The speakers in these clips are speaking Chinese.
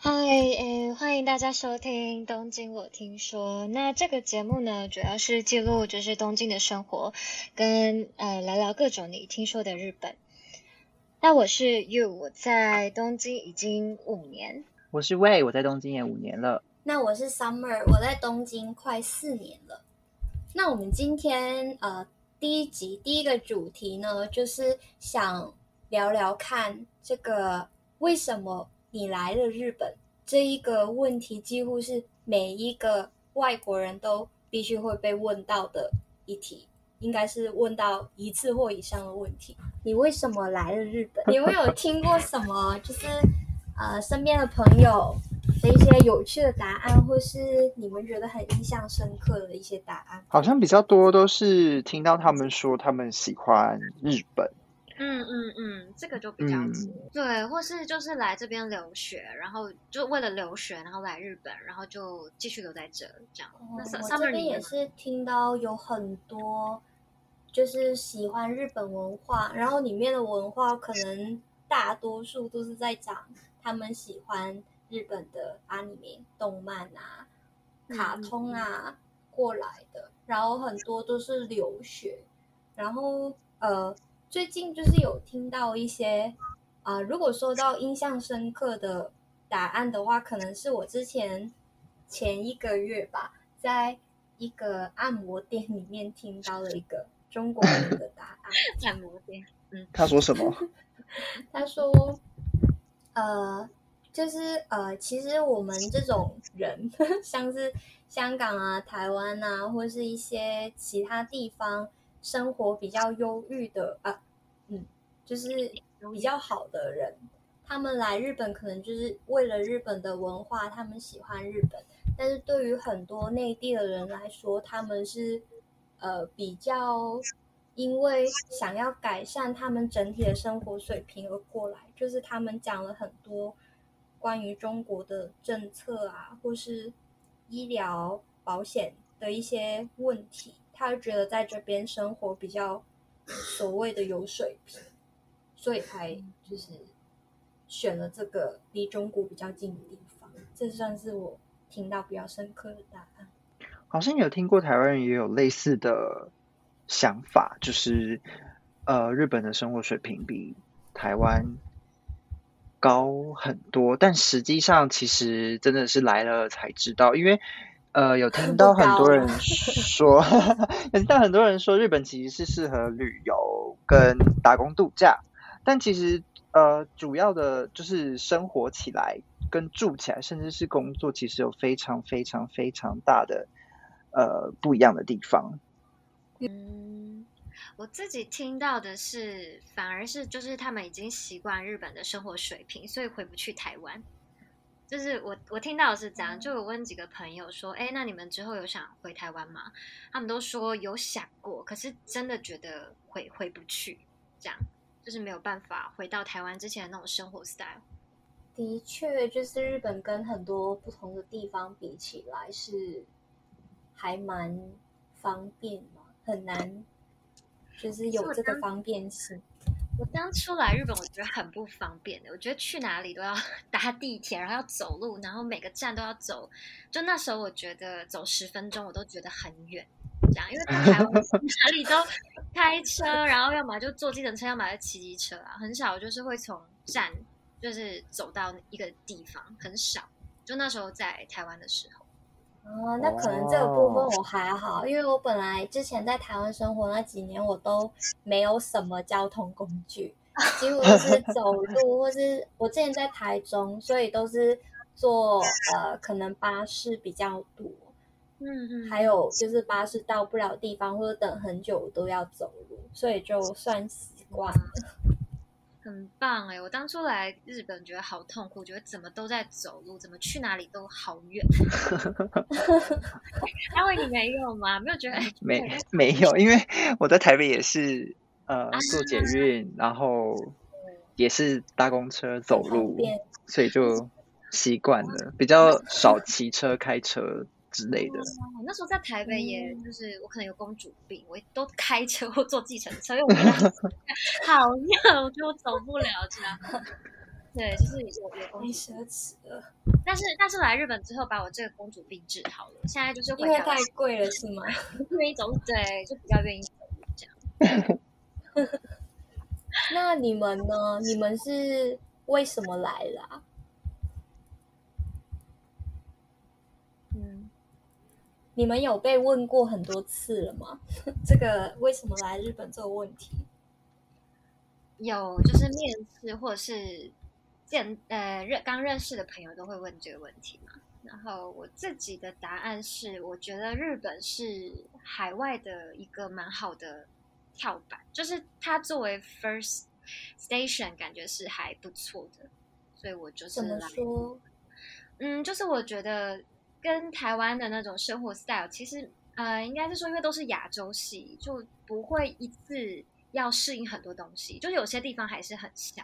嗨，诶，欢迎大家收听《东京我听说》。那这个节目呢，主要是记录就是东京的生活，跟呃聊聊各种你听说的日本。那我是 You，我在东京已经五年。我是 Way，我在东京也五年了。那我是 Summer，我在东京快四年了。那我们今天呃第一集第一个主题呢，就是想聊聊看这个为什么。你来了日本这一个问题，几乎是每一个外国人都必须会被问到的一题，应该是问到一次或以上的问题。你为什么来了日本？你会有听过什么？就是呃，身边的朋友的一些有趣的答案，或是你们觉得很印象深刻的一些答案？好像比较多都是听到他们说他们喜欢日本。嗯嗯嗯，这个就比较对，或是就是来这边留学，然后就为了留学，然后来日本，然后就继续留在这这样。我这边也是听到有很多就是喜欢日本文化，然后里面的文化可能大多数都是在讲他们喜欢日本的阿尼面动漫啊、卡通啊过来的，然后很多都是留学，然后呃。最近就是有听到一些啊，如果说到印象深刻的答案的话，可能是我之前前一个月吧，在一个按摩店里面听到了一个中国人的答案。按摩店，嗯，他说什么？他说，呃，就是呃，其实我们这种人，像是香港啊、台湾啊，或是一些其他地方。生活比较忧郁的啊，嗯，就是比较好的人，他们来日本可能就是为了日本的文化，他们喜欢日本。但是对于很多内地的人来说，他们是呃比较因为想要改善他们整体的生活水平而过来，就是他们讲了很多关于中国的政策啊，或是医疗保险的一些问题。他觉得在这边生活比较所谓的有水平，所以才就是选了这个离中国比较近的地方。这算是我听到比较深刻的答案。好像有听过台湾人也有类似的想法，就是呃，日本的生活水平比台湾高很多，但实际上其实真的是来了才知道，因为。呃，有听到很多人说，有听到很多人说，日本其实是适合旅游跟打工度假，但其实呃，主要的就是生活起来跟住起来，甚至是工作，其实有非常非常非常大的呃不一样的地方。嗯，我自己听到的是，反而是就是他们已经习惯日本的生活水平，所以回不去台湾。就是我我听到的是这样，就有问几个朋友说，哎，那你们之后有想回台湾吗？他们都说有想过，可是真的觉得回回不去，这样就是没有办法回到台湾之前的那种生活 style。的确，就是日本跟很多不同的地方比起来是还蛮方便嘛，很难就是有这个方便性。我刚出来日本，我觉得很不方便的。我觉得去哪里都要 搭地铁，然后要走路，然后每个站都要走。就那时候，我觉得走十分钟我都觉得很远，这样，因为台湾 哪里都开车，然后要么就坐计程车，要么就骑机车啊，很少就是会从站就是走到一个地方，很少。就那时候在台湾的时候。哦，那可能这个部分我还好，因为我本来之前在台湾生活那几年，我都没有什么交通工具，几乎都是 走路，或是我之前在台中，所以都是坐呃，可能巴士比较多，嗯嗯，还有就是巴士到不了地方或者等很久都要走路，所以就算习惯了。很棒哎！我当初来日本觉得好痛苦，觉得怎么都在走路，怎么去哪里都好远。因为你没有吗？没有觉得？没没有，因为我在台北也是呃坐捷运，然后也是搭公车走路，所以就习惯了，比较 少骑车开车。之类的，我那时候在台北，也就是我可能有公主病，我都开车或坐计程车，因为我觉得 好热，我觉得我走不了这样。对，就是有有公太主，奢侈了，但是但是来日本之后把我这个公主病治好了，现在就是因为回台湾太贵了是吗？愿意走，对，就比较愿意走路这样。那你们呢？你们是为什么来了、啊？嗯，你们有被问过很多次了吗？这个为什么来日本这个问题？有就是面试或者是见呃认刚认识的朋友都会问这个问题嘛。然后我自己的答案是，我觉得日本是海外的一个蛮好的跳板，就是它作为 first station，感觉是还不错的，所以我就是怎么说？嗯，就是我觉得跟台湾的那种生活 style，其实呃，应该是说，因为都是亚洲系，就不会一次要适应很多东西，就有些地方还是很像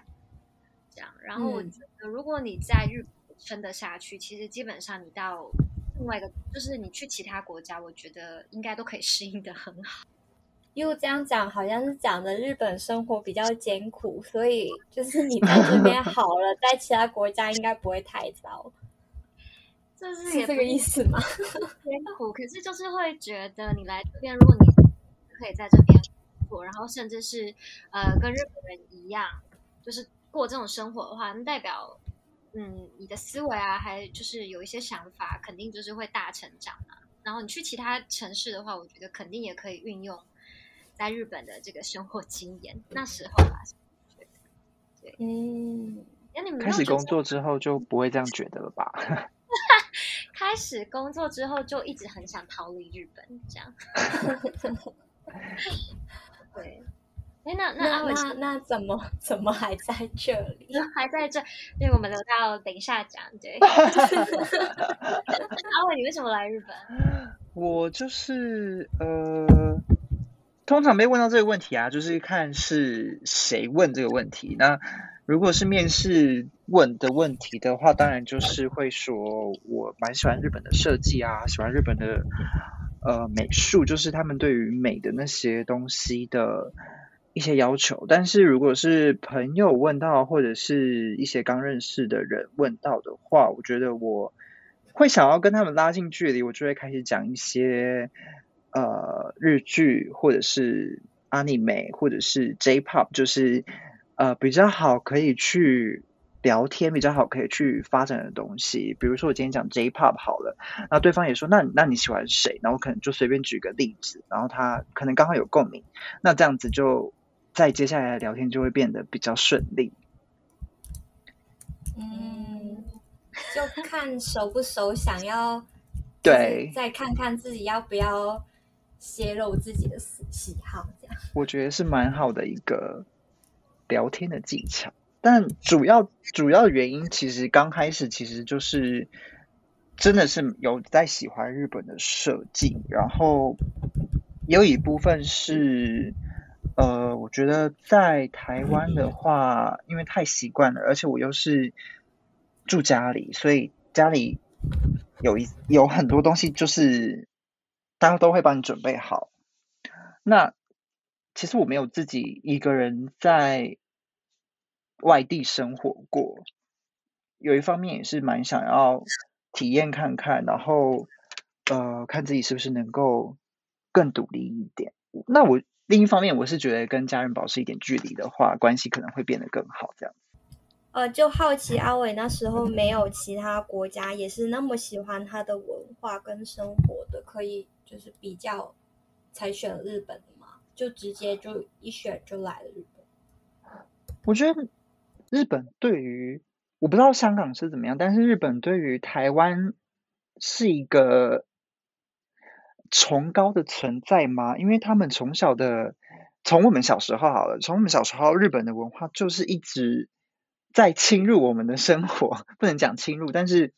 这样。然后我嗯觉得，如果你在日本撑得下去，其实基本上你到另外一个，就是你去其他国家，我觉得应该都可以适应的很好。因为这样讲好像是讲的日本生活比较艰苦，所以就是你在这边好了，在其他国家应该不会太糟，这是是这个意思吗？艰苦，可是就是会觉得你来这边，如果你可以在这边做，然后甚至是呃跟日本人一样，就是过这种生活的话，那代表嗯你的思维啊，还就是有一些想法，肯定就是会大成长啊。然后你去其他城市的话，我觉得肯定也可以运用在日本的这个生活经验。那时候吧，嗯，那你们开始工作之后就不会这样觉得了吧？开始工作之后就一直很想逃离日本，这样。对，哎，那那那阿伟那那怎么怎么还在这里？还在这，因为我们留到等一下讲。对，阿伟，你为什么来日本？我就是呃，通常被问到这个问题啊，就是看是谁问这个问题。那如果是面试问的问题的话，当然就是会说我蛮喜欢日本的设计啊，喜欢日本的呃美术，就是他们对于美的那些东西的一些要求。但是如果是朋友问到，或者是一些刚认识的人问到的话，我觉得我会想要跟他们拉近距离，我就会开始讲一些呃日剧或者是 anime 或者是 J-pop，就是呃比较好可以去聊天，比较好可以去发展的东西。比如说我今天讲 J-pop 好了，那对方也说那那你喜欢谁？然后我可能就随便举个例子，然后他可能刚好有共鸣，那这样子就在接下来的聊天就会变得比较顺利。嗯，就看熟不熟，想要对再看看自己要不要泄露自己的喜喜好，这样。我觉得是蛮好的一个聊天的技巧。但主要主要原因其实刚开始其实就是真的是有在喜欢日本的设计，然后有一部分是呃，我觉得在台湾的话，因为太习惯了，而且我又是住家里，所以家里有一有很多东西就是大家都会帮你准备好。那其实我没有自己一个人在外地生活过，有一方面也是蛮想要体验看看，然后呃看自己是不是能够更独立一点。那我另一方面，我是觉得跟家人保持一点距离的话，关系可能会变得更好。这样，呃，就好奇阿伟那时候没有其他国家也是那么喜欢他的文化跟生活的，可以就是比较才选日本的嘛，就直接就一选就来了日本。我觉得日本对于我不知道香港是怎么样，但是日本对于台湾是一个崇高的存在吗？因为他们从小的，从我们小时候好了，从我们小时候，日本的文化就是一直在侵入我们的生活，不能讲侵入，但是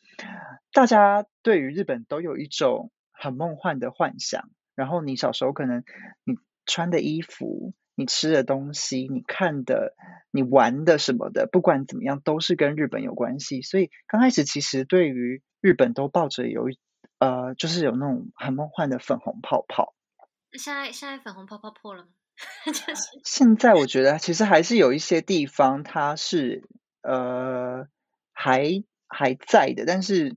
大家对于日本都有一种很梦幻的幻想。然后你小时候可能你穿的衣服、你吃的东西、你看的、你玩的什么的，不管怎么样，都是跟日本有关系。所以刚开始其实对于日本都抱着有一呃，就是有那种很梦幻的粉红泡泡。现在现在粉红泡泡破了吗？就是现在我觉得其实还是有一些地方它是呃还还在的，但是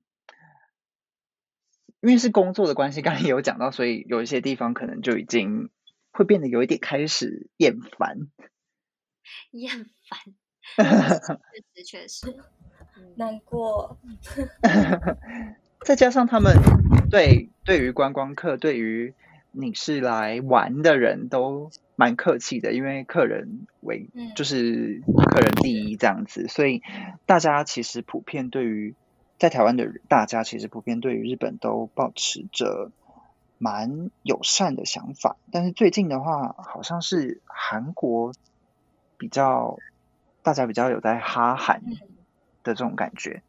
因为是工作的关系，刚才有讲到，所以有一些地方可能就已经会变得有一点开始厌烦。厌烦，确实确实，嗯难过。再加上他们对对于观光客，对于你是来玩的人都蛮客气的，因为客人为嗯就是客人第一这样子，所以大家其实普遍对于在台湾的大家其实普遍对于日本都保持着蛮友善的想法，但是最近的话，好像是韩国比较大家比较有在哈韩嗯的这种感觉。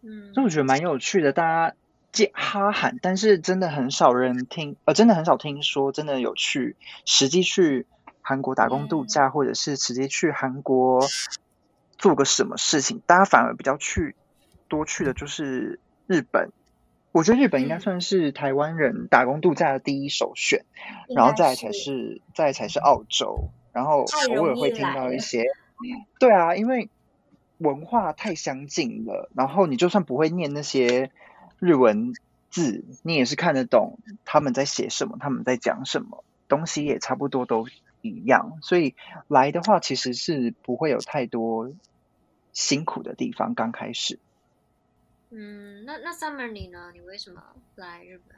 嗯所以我觉得蛮有趣的，大家借哈韩，但是真的很少人听，呃，真的很少听说真的有去实际去韩国打工度假，或者是直接去韩国做个什么事情，大家反而比较去多去的就是日本。我觉得日本应该嗯算是台湾人打工度假的第一首选，然后再来才是再来才是澳洲，然后偶尔会听到一些，对啊，因为文化太相近了，然后你就算不会念那些日文字，你也是看得懂他们在写什么，他们在讲什么，东西也差不多都一样，所以来的话其实是不会有太多辛苦的地方，刚开始。嗯，那那 Summer 你呢？你为什么来日本？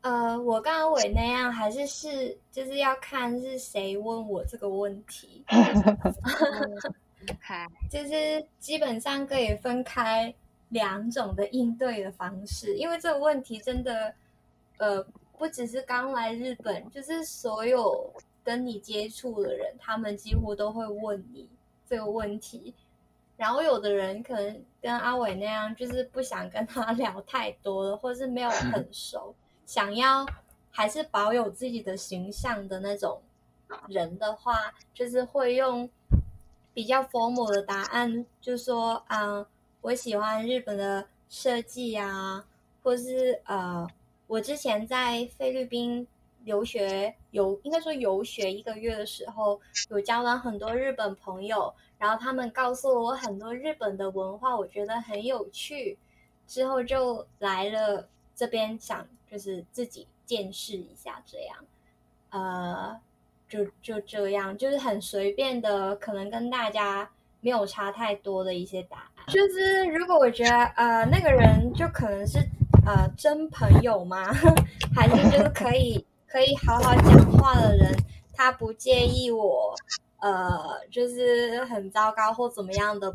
呃，我刚刚伟那样，还是是就是要看是谁问我这个问题，开，就是基本上可以分开两种的应对的方式，因为这个问题真的，呃，不只是刚来日本，就是所有跟你接触的人，他们几乎都会问你这个问题。然后有的人可能跟阿伟那样，就是不想跟他 聊太多了，或是没有很熟，想要还是保有自己的形象的那种人的话，就是会用比较 formal 的答案，就说啊、我喜欢日本的设计啊，或是呃，我之前在菲律宾留学游，应该说游学一个月的时候，有交到很多日本朋友，然后他们告诉我很多日本的文化，我觉得很有趣，之后就来了这边，想就是自己见识一下这样，呃，就就这样，就是很随便的，可能跟大家没有差太多的一些答案。就是如果我觉得呃那个人就可能是呃真朋友吗？还是就是可以可以好好讲话的人，他不介意我呃就是很糟糕或怎么样的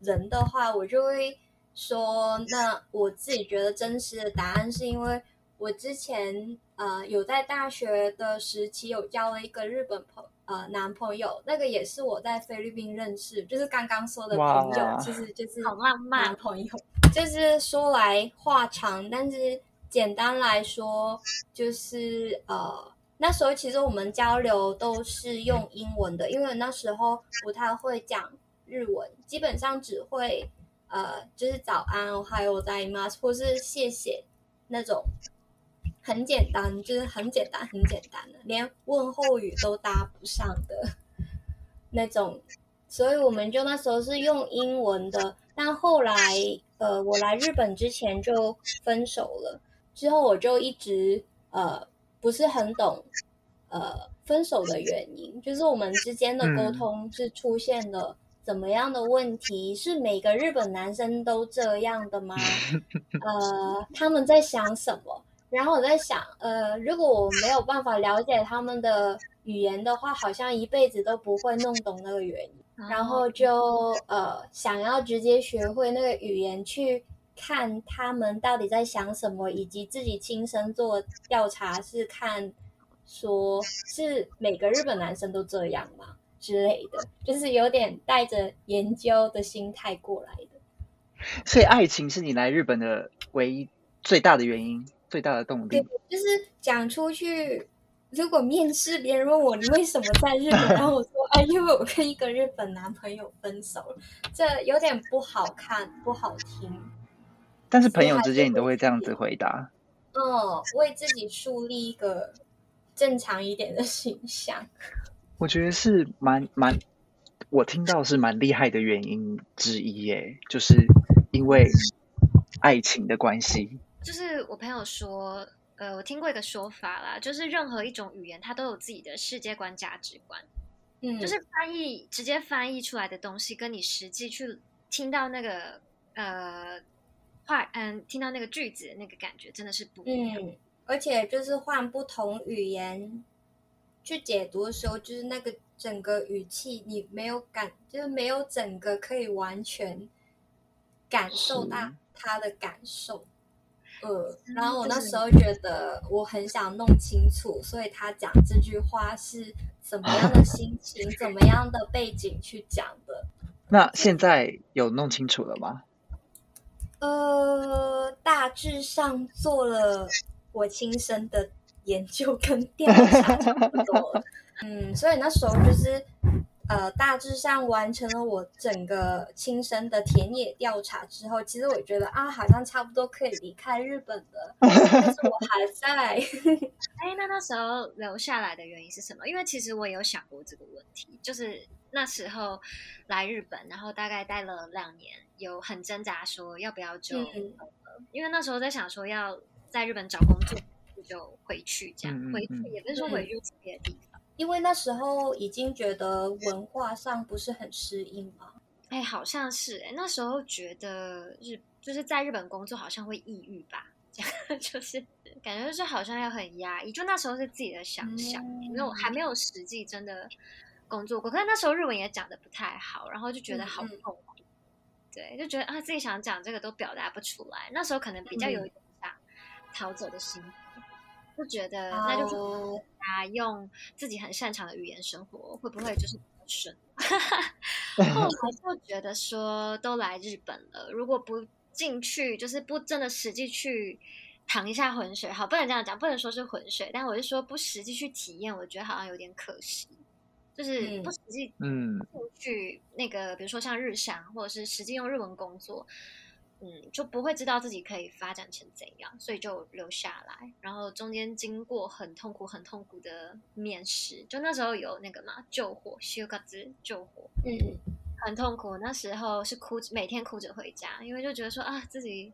人的话，我就会说，那我自己觉得真实的答案是因为我之前呃有在大学的时期有交了一个日本朋呃男朋友，那个也是我在菲律宾认识，就是刚刚说的哇朋友，其实就是好浪漫男朋友。就是说来话长，但是简单来说，就是呃，那时候其实我们交流都是用英文的，因为那时候不太会讲日文，基本上只会呃，就是早安，还有在吗，或是谢谢那种很简单，就是很简单、很简单的，连问候语都搭不上的那种。所以我们就那时候是用英文的，但后来呃，我来日本之前就分手了，之后我就一直呃不是很懂呃分手的原因，就是我们之间的沟嗯通是出现了怎么样的问题？是每个日本男生都这样的吗？呃，他们在想什么？然后我在想，呃，如果我没有办法了解他们的语言的话，好像一辈子都不会弄懂那个原因。然后就呃想要直接学会那个语言，去看他们到底在想什么，以及自己亲身做调查，是看说是每个日本男生都这样吗之类的，就是有点带着研究的心态过来的。所以爱情是你来日本的唯一最大的原因，最大的动对力。，就是讲出去。如果面试别人问我你为什么在日本，然后我说哎，因为我跟一个日本男朋友分手了，这有点不好看，不好听。但是朋友之间你都会这样子回答。嗯，为自己树立一个正常一点的形象。我觉得是蛮蛮，我听到是蛮厉害的原因之一耶，就是因为爱情的关系。就是我朋友说，呃，我听过一个说法啦，就是任何一种语言，它都有自己的世界观、价值观。嗯，就是翻译直接翻译出来的东西，跟你实际去听到那个呃话，嗯，听到那个句子那个感觉，真的是不一样。嗯，而且就是换不同语言去解读的时候，就是那个整个语气，你没有感，就是没有整个可以完全感受到他的感受。呃，嗯然后我那时候觉得我很想弄清楚，所以他讲这句话是怎么样的心情，怎么样的背景去讲的。那现在有弄清楚了吗？呃，大致上做了我亲身的研究跟调查，差不多。嗯，所以那时候就是呃，大致上完成了我整个亲身的田野调查之后，其实我觉得啊，好像差不多可以离开日本了，但是我还在。哎，那那时候留下来的原因是什么？因为其实我也有想过这个问题，就是那时候来日本，然后大概待了两年，有很挣扎说要不要就，嗯。因为那时候在想说要在日本找工作就回去这样，嗯嗯回去嗯也不是说回去别的地方。因为那时候已经觉得文化上不是很适应嘛，哎，好像是哎，那时候觉得日就是在日本工作好像会抑郁吧，这样 就是感觉就是好像要很压抑，就那时候是自己的想象，嗯没有还没有实际真的工作过，可是那时候日文也讲的不太好，然后就觉得好痛苦，对，就觉得啊自己想讲这个都表达不出来，那时候可能比较有想逃走的心态。就觉得那就哦啊，用自己很擅长的语言生活，会不会就是比较顺？后来 就觉得说，都来日本了，如果不进去，就是不真的实际去淌一下浑水，好，不能这样讲，不能说是浑水，但我是说不实际去体验，我觉得好像有点可惜，就是嗯不实际嗯，去那个，比如说像日商，或者是实际用日文工作，嗯，就不会知道自己可以发展成怎样，所以就留下来。然后中间经过很痛苦、很痛苦的面试，就那时候有那个嘛救火，修嘎子救火，嗯很痛苦。那时候是哭，每天哭着回家，因为就觉得说啊，自己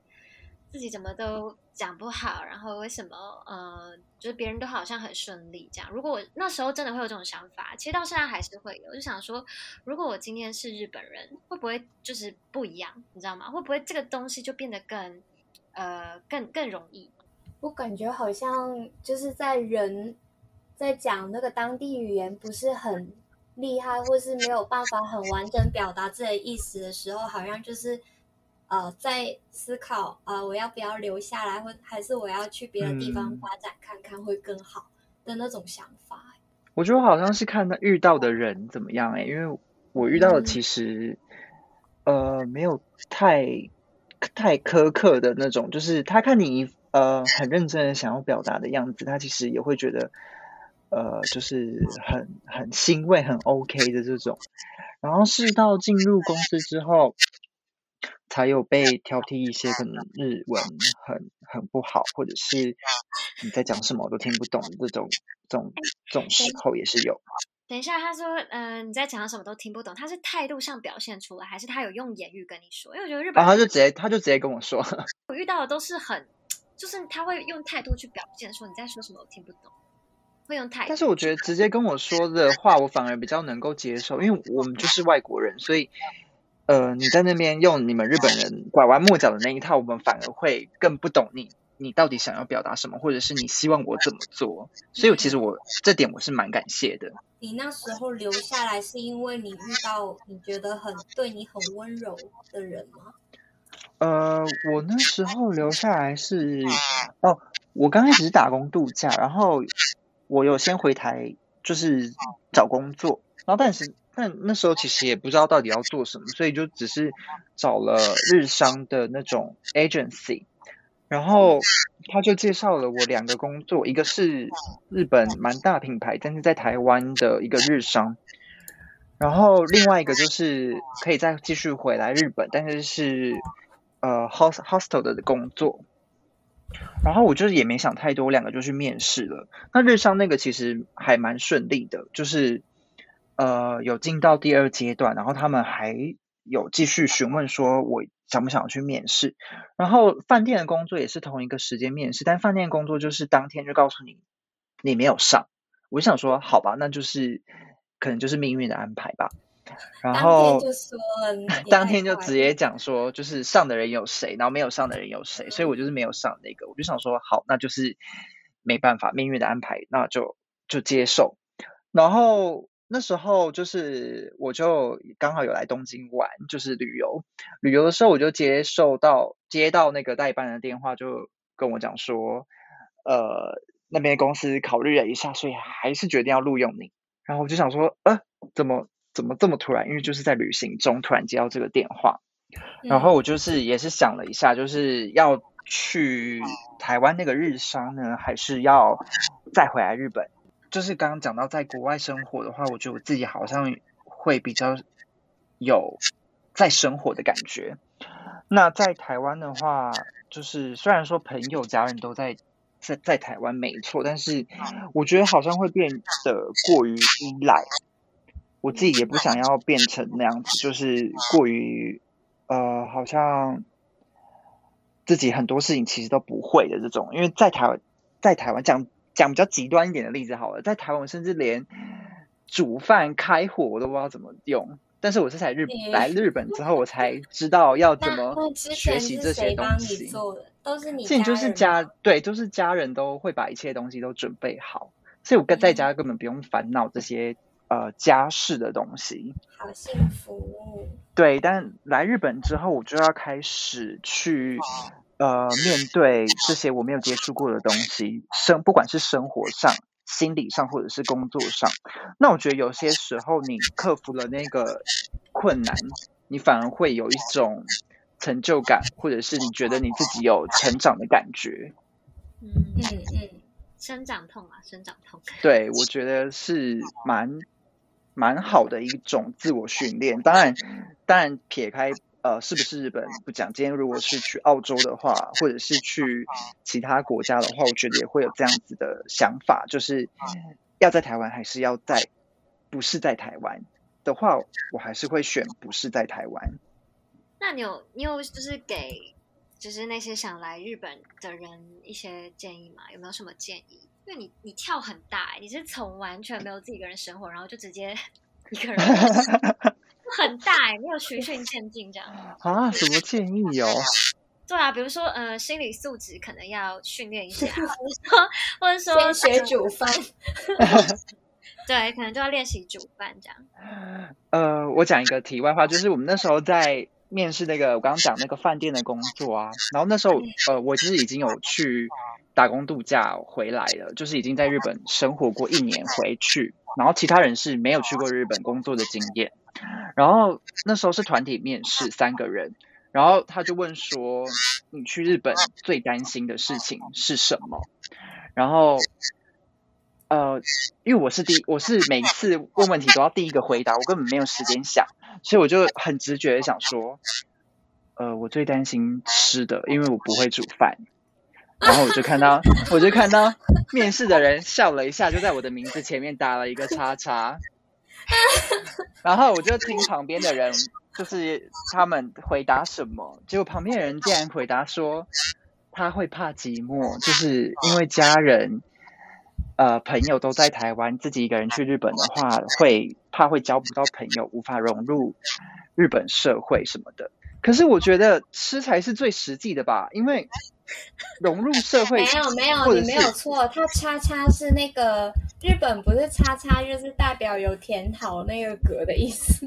自己怎么都讲不好，然后为什么呃，就是别人都好像很顺利这样。如果我那时候真的会有这种想法，其实到现在还是会有，就想说，如果我今天是日本人，会不会就是不一样？你知道吗？会不会这个东西就变得更呃更更容易？我感觉好像就是在人在讲那个当地语言不是很厉害，或是没有办法很完整表达自己的意思的时候，好像就是呃在思考啊、呃我要不要留下来，或还是我要去别的地方嗯发展看看会更好的那种想法。我觉得好像是看他遇到的人怎么样哎、因为我遇到的嗯其实、呃没有太太苛刻的那种，就是他看你呃很认真的想要表达的样子，他其实也会觉得呃就是很很欣慰、很 OK 的这种。然后是到进入公司之后，才有被挑剔一些可能日文很很不好，或者是你在讲什么我都听不懂这种这种这种时候也是有。等一下，他说，嗯、你在讲什么都听不懂，他是态度上表现出来，还是他有用言语跟你说？因为我觉得日本他就直接他就直接跟我说，我遇到的都是很，就是他会用态度去表现说你在说什么，我听不懂，会用态度。但是我觉得直接跟我说的话，我反而比较能够接受，因为我们就是外国人，所以呃你在那边用你们日本人拐弯抹角的那一套，我们反而会更不懂你你到底想要表达什么，或者是你希望我怎么做。所以其实我这点我是蛮感谢的。你那时候留下来是因为你遇到你觉得很对你很温柔的人吗？呃，我那时候留下来是哦，我刚开始是打工度假，然后我有先回台，就是找工作，然后但是但那时候其实也不知道到底要做什么，所以就只是找了日商的那种 agency，然后他就介绍了我两个工作，一个是日本蛮大品牌，但是在台湾的一个日商。然后另外一个就是可以再继续回来日本，但是是呃 host hostel 的工作。然后我就是也没想太多，两个就去面试了。那日商那个其实还蛮顺利的，就是呃有进到第二阶段，然后他们还有继续询问说我想不想去面试。然后饭店的工作也是同一个时间面试，但饭店工作就是当天就告诉你你没有上。我就想说，好吧，那就是可能就是命运的安排吧。然后就说了，当天就直接讲说，就是上的人有谁，然后没有上的人有谁，所以我就是没有上那个。我就想说，好，那就是没办法，命运的安排，那就就接受。然后那时候就是我就刚好有来东京玩，就是旅游。旅游的时候我就接受到接到那个代办的电话，就跟我讲说，呃，那边公司考虑了一下，所以还是决定要录用你。然后我就想说，呃，怎么？怎么这么突然？因为就是在旅行中突然接到这个电话，然后我就是也是想了一下，就是要去台湾那个日商呢，还是要再回来日本？就是刚刚讲到在国外生活的话，我觉得我自己好像会比较有在生活的感觉。那在台湾的话，就是虽然说朋友家人都在在在台湾没错，但是我觉得好像会变得过于依赖。我自己也不想要变成那样子，就是过于呃，好像自己很多事情其实都不会的这种。因为在台湾，在台湾讲讲比较极端一点的例子好了，在台湾甚至连煮饭开火我都不知道怎么用。但是我是在日来日本之后，我才知道要怎么学习这些东西。都是你，现在就是家对，就是家人都会把一切东西都准备好，所以我跟在家根本不用烦恼这些。呃，家事的东西，好幸福。对，但来日本之后，我就要开始去呃面对这些我没有接触过的东西，生不管是生活上、心理上，或者是工作上。那我觉得有些时候，你克服了那个困难，你反而会有一种成就感，或者是你觉得你自己有成长的感觉。嗯嗯嗯，生长痛啊，生长痛。对，我觉得是蛮。蛮好的一种自我训练，当然，当然撇开呃是不是日本不讲，今天如果是去澳洲的话，或者是去其他国家的话，我觉得也会有这样子的想法，就是要在台湾还是要在不是在台湾的话，我还是会选不是在台湾。那你有你有就是给就是那些想来日本的人一些建议吗？有没有什么建议？因为你你跳很大，你是从完全没有自己一个人生活，然后就直接 一个人，很大哎，没有循序渐进这样 啊？什么建议哦？对啊，比如说呃，心理素质可能要训练一下，或者说或者说学煮饭，对，可能就要练习煮饭这样。呃，我讲一个题外话，就是我们那时候在面试那个我刚刚讲那个饭店的工作啊，然后那时候呃，我其实已经有去。打工度假回来了，就是已经在日本生活过一年回去，然后其他人是没有去过日本工作的经验。然后那时候是团体面试，三个人，然后他就问说：“你去日本最担心的事情是什么？”然后，呃，因为我是第，我是每次问问题都要第一个回答，我根本没有时间想，所以我就很直觉的想说：“呃，我最担心吃的，因为我不会煮饭。”然后我就看到，我就看到面试的人笑了一下，就在我的名字前面打了一个叉叉。然后我就听旁边的人，就是他们回答什么，结果旁边的人竟然回答说他会怕寂寞，就是因为家人、呃朋友都在台湾，自己一个人去日本的话，会怕会交不到朋友，无法融入日本社会什么的。可是我觉得吃才是最实际的吧，因为。融入社会没有没有你没有错，它叉叉是那个日本不是叉叉就是代表有填好那个格的意思。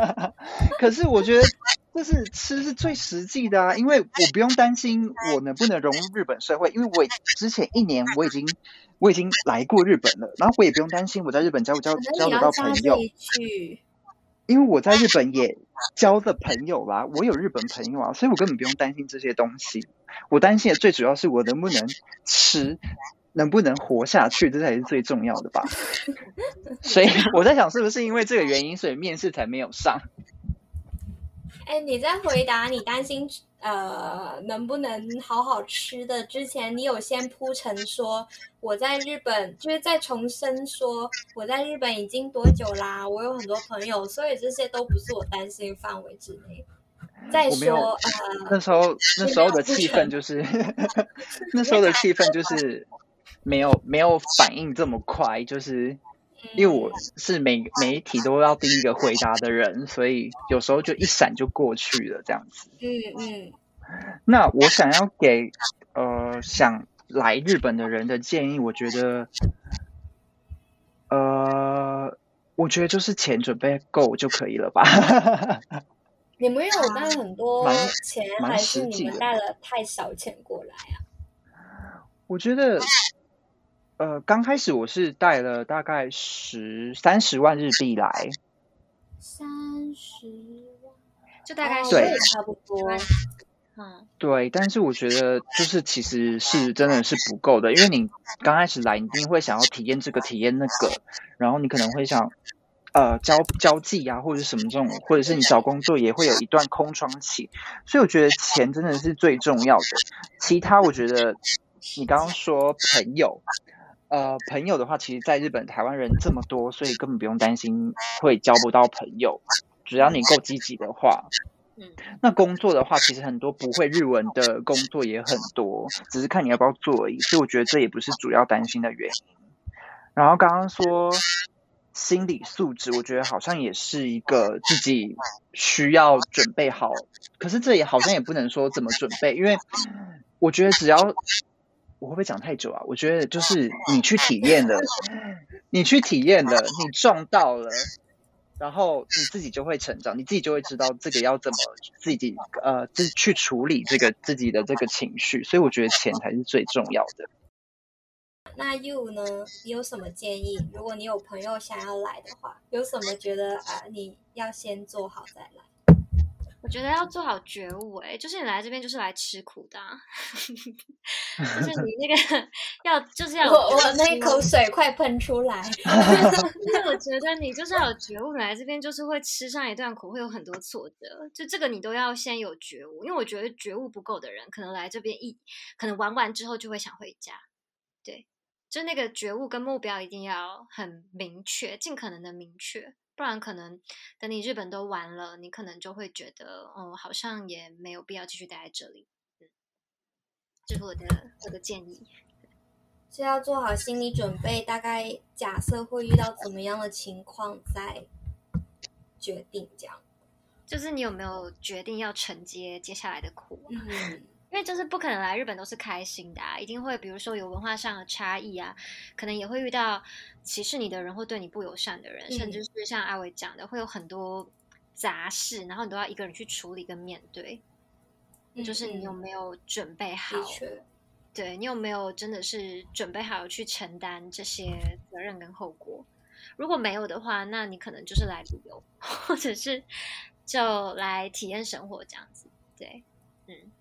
可是我觉得就是吃是最实际的啊，因为我不用担心我能不能融入日本社会，因为我之前一年我已经我已经来过日本了，然后我也不用担心我在日本交不交交得到朋友。因为我在日本也交的朋友啦，我有日本朋友啊，所以我根本不用担心这些东西。我担心的最主要是我能不能吃，能不能活下去，这才是最重要的吧。所以 我在想，是不是因为这个原因，所以面试才没有上？哎，你在回答你担心呃能不能好好吃的之前，你有先铺陈说我在日本，就是在重申说我在日本已经多久啦？我有很多朋友，所以这些都不是我担心范围之内。再说呃，那时候那时候的气氛就是 那时候的气氛就是没有没有反应这么快，就是。因为我是每每一题都要第一个回答的人，所以有时候就一闪就过去了这样子。嗯嗯。那我想要给呃想来日本的人的建议，我觉得，呃，我觉得就是钱准备够就可以了吧。你们有带很多钱，还是你们带了太少钱过来啊？我觉得。呃，刚开始我是带了大概十三十万日币来，三十万，就大概对差不多，嗯，对，但是我觉得就是其实是真的是不够的，因为你刚开始来，你一定会想要体验这个体验那个，然后你可能会想呃交交际啊，或者什么这种，或者是你找工作也会有一段空窗期，所以我觉得钱真的是最重要的，其他我觉得你刚刚说朋友。呃，朋友的话，其实在日本、台湾人这么多，所以根本不用担心会交不到朋友。只要你够积极的话，嗯，那工作的话，其实很多不会日文的工作也很多，只是看你要不要做而已。所以我觉得这也不是主要担心的原因。然后刚刚说心理素质，我觉得好像也是一个自己需要准备好。可是这也好像也不能说怎么准备，因为我觉得只要。我会不会讲太久啊？我觉得就是你去体验了，你去体验了，你撞到了，然后你自己就会成长，你自己就会知道这个要怎么自己呃自去处理这个自己的这个情绪。所以我觉得钱才是最重要的。那 you 呢？你有什么建议？如果你有朋友想要来的话，有什么觉得啊你要先做好再来？我觉得要做好觉悟，哎，就是你来这边就是来吃苦的，就是你那个要就是要我我那一口水快喷出来，因 为 我觉得你就是要有觉悟，来这边就是会吃上一段苦，会有很多挫折，就这个你都要先有觉悟，因为我觉得觉悟不够的人，可能来这边一可能玩完之后就会想回家，对，就那个觉悟跟目标一定要很明确，尽可能的明确。不然可能等你日本都完了，你可能就会觉得，哦，好像也没有必要继续待在这里。嗯，这是我的我的建议。是要做好心理准备，大概假设会遇到怎么样的情况再决定这样。就是你有没有决定要承接接下来的苦？嗯。因为就是不可能来日本都是开心的啊，一定会比如说有文化上的差异啊，可能也会遇到歧视你的人或对你不友善的人，甚至是像阿伟讲的，会有很多杂事，然后你都要一个人去处理跟面对。就是你有没有准备好？对你有没有真的是准备好去承担这些责任跟后果？如果没有的话，那你可能就是来旅游，或者是就来体验生活这样子。对，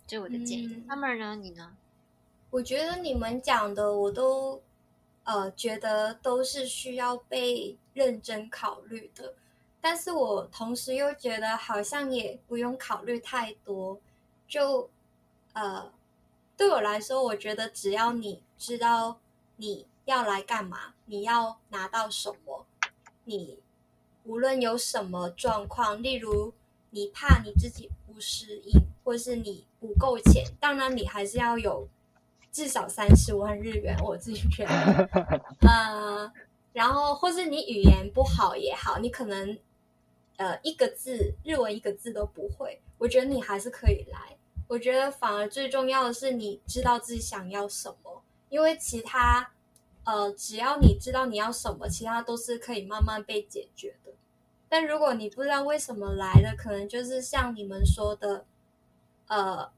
嗯。就我的建议，他们呢？你呢？我觉得你们讲的，我都呃觉得都是需要被认真考虑的。但是我同时又觉得，好像也不用考虑太多。就呃，对我来说，我觉得只要你知道你要来干嘛，你要拿到什么，你无论有什么状况，例如你怕你自己不适应。或是你不够钱，当然你还是要有至少三十万日元。我自己觉得，呃，然后或是你语言不好也好，你可能呃一个字日文一个字都不会，我觉得你还是可以来。我觉得反而最重要的是你知道自己想要什么，因为其他呃只要你知道你要什么，其他都是可以慢慢被解决的。但如果你不知道为什么来的，可能就是像你们说的。呃，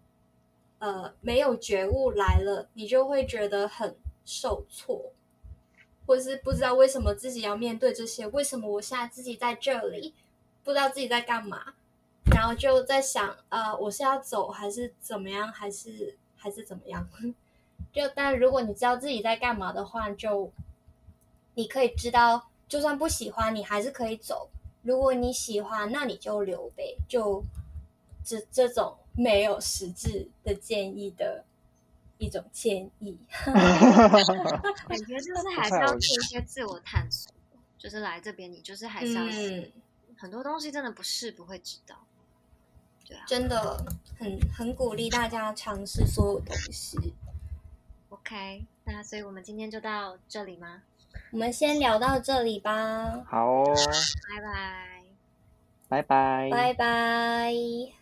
呃，没有觉悟来了，你就会觉得很受挫，或是不知道为什么自己要面对这些，为什么我现在自己在这里，不知道自己在干嘛，然后就在想，呃，我是要走还是怎么样，还是还是怎么样？就但如果你知道自己在干嘛的话，就你可以知道，就算不喜欢，你还是可以走；如果你喜欢，那你就留呗，就。这这种没有实质的建议的一种建议。感觉得就是还是要做一些自我探索，就是来这边你就是还是要嗯，很多东西真的不试不会知道。对啊真的很很鼓励大家尝试所有东西。，OK，那所以我们今天就到这里吗？我们先聊到这里吧，好哦，拜拜。拜拜，拜拜。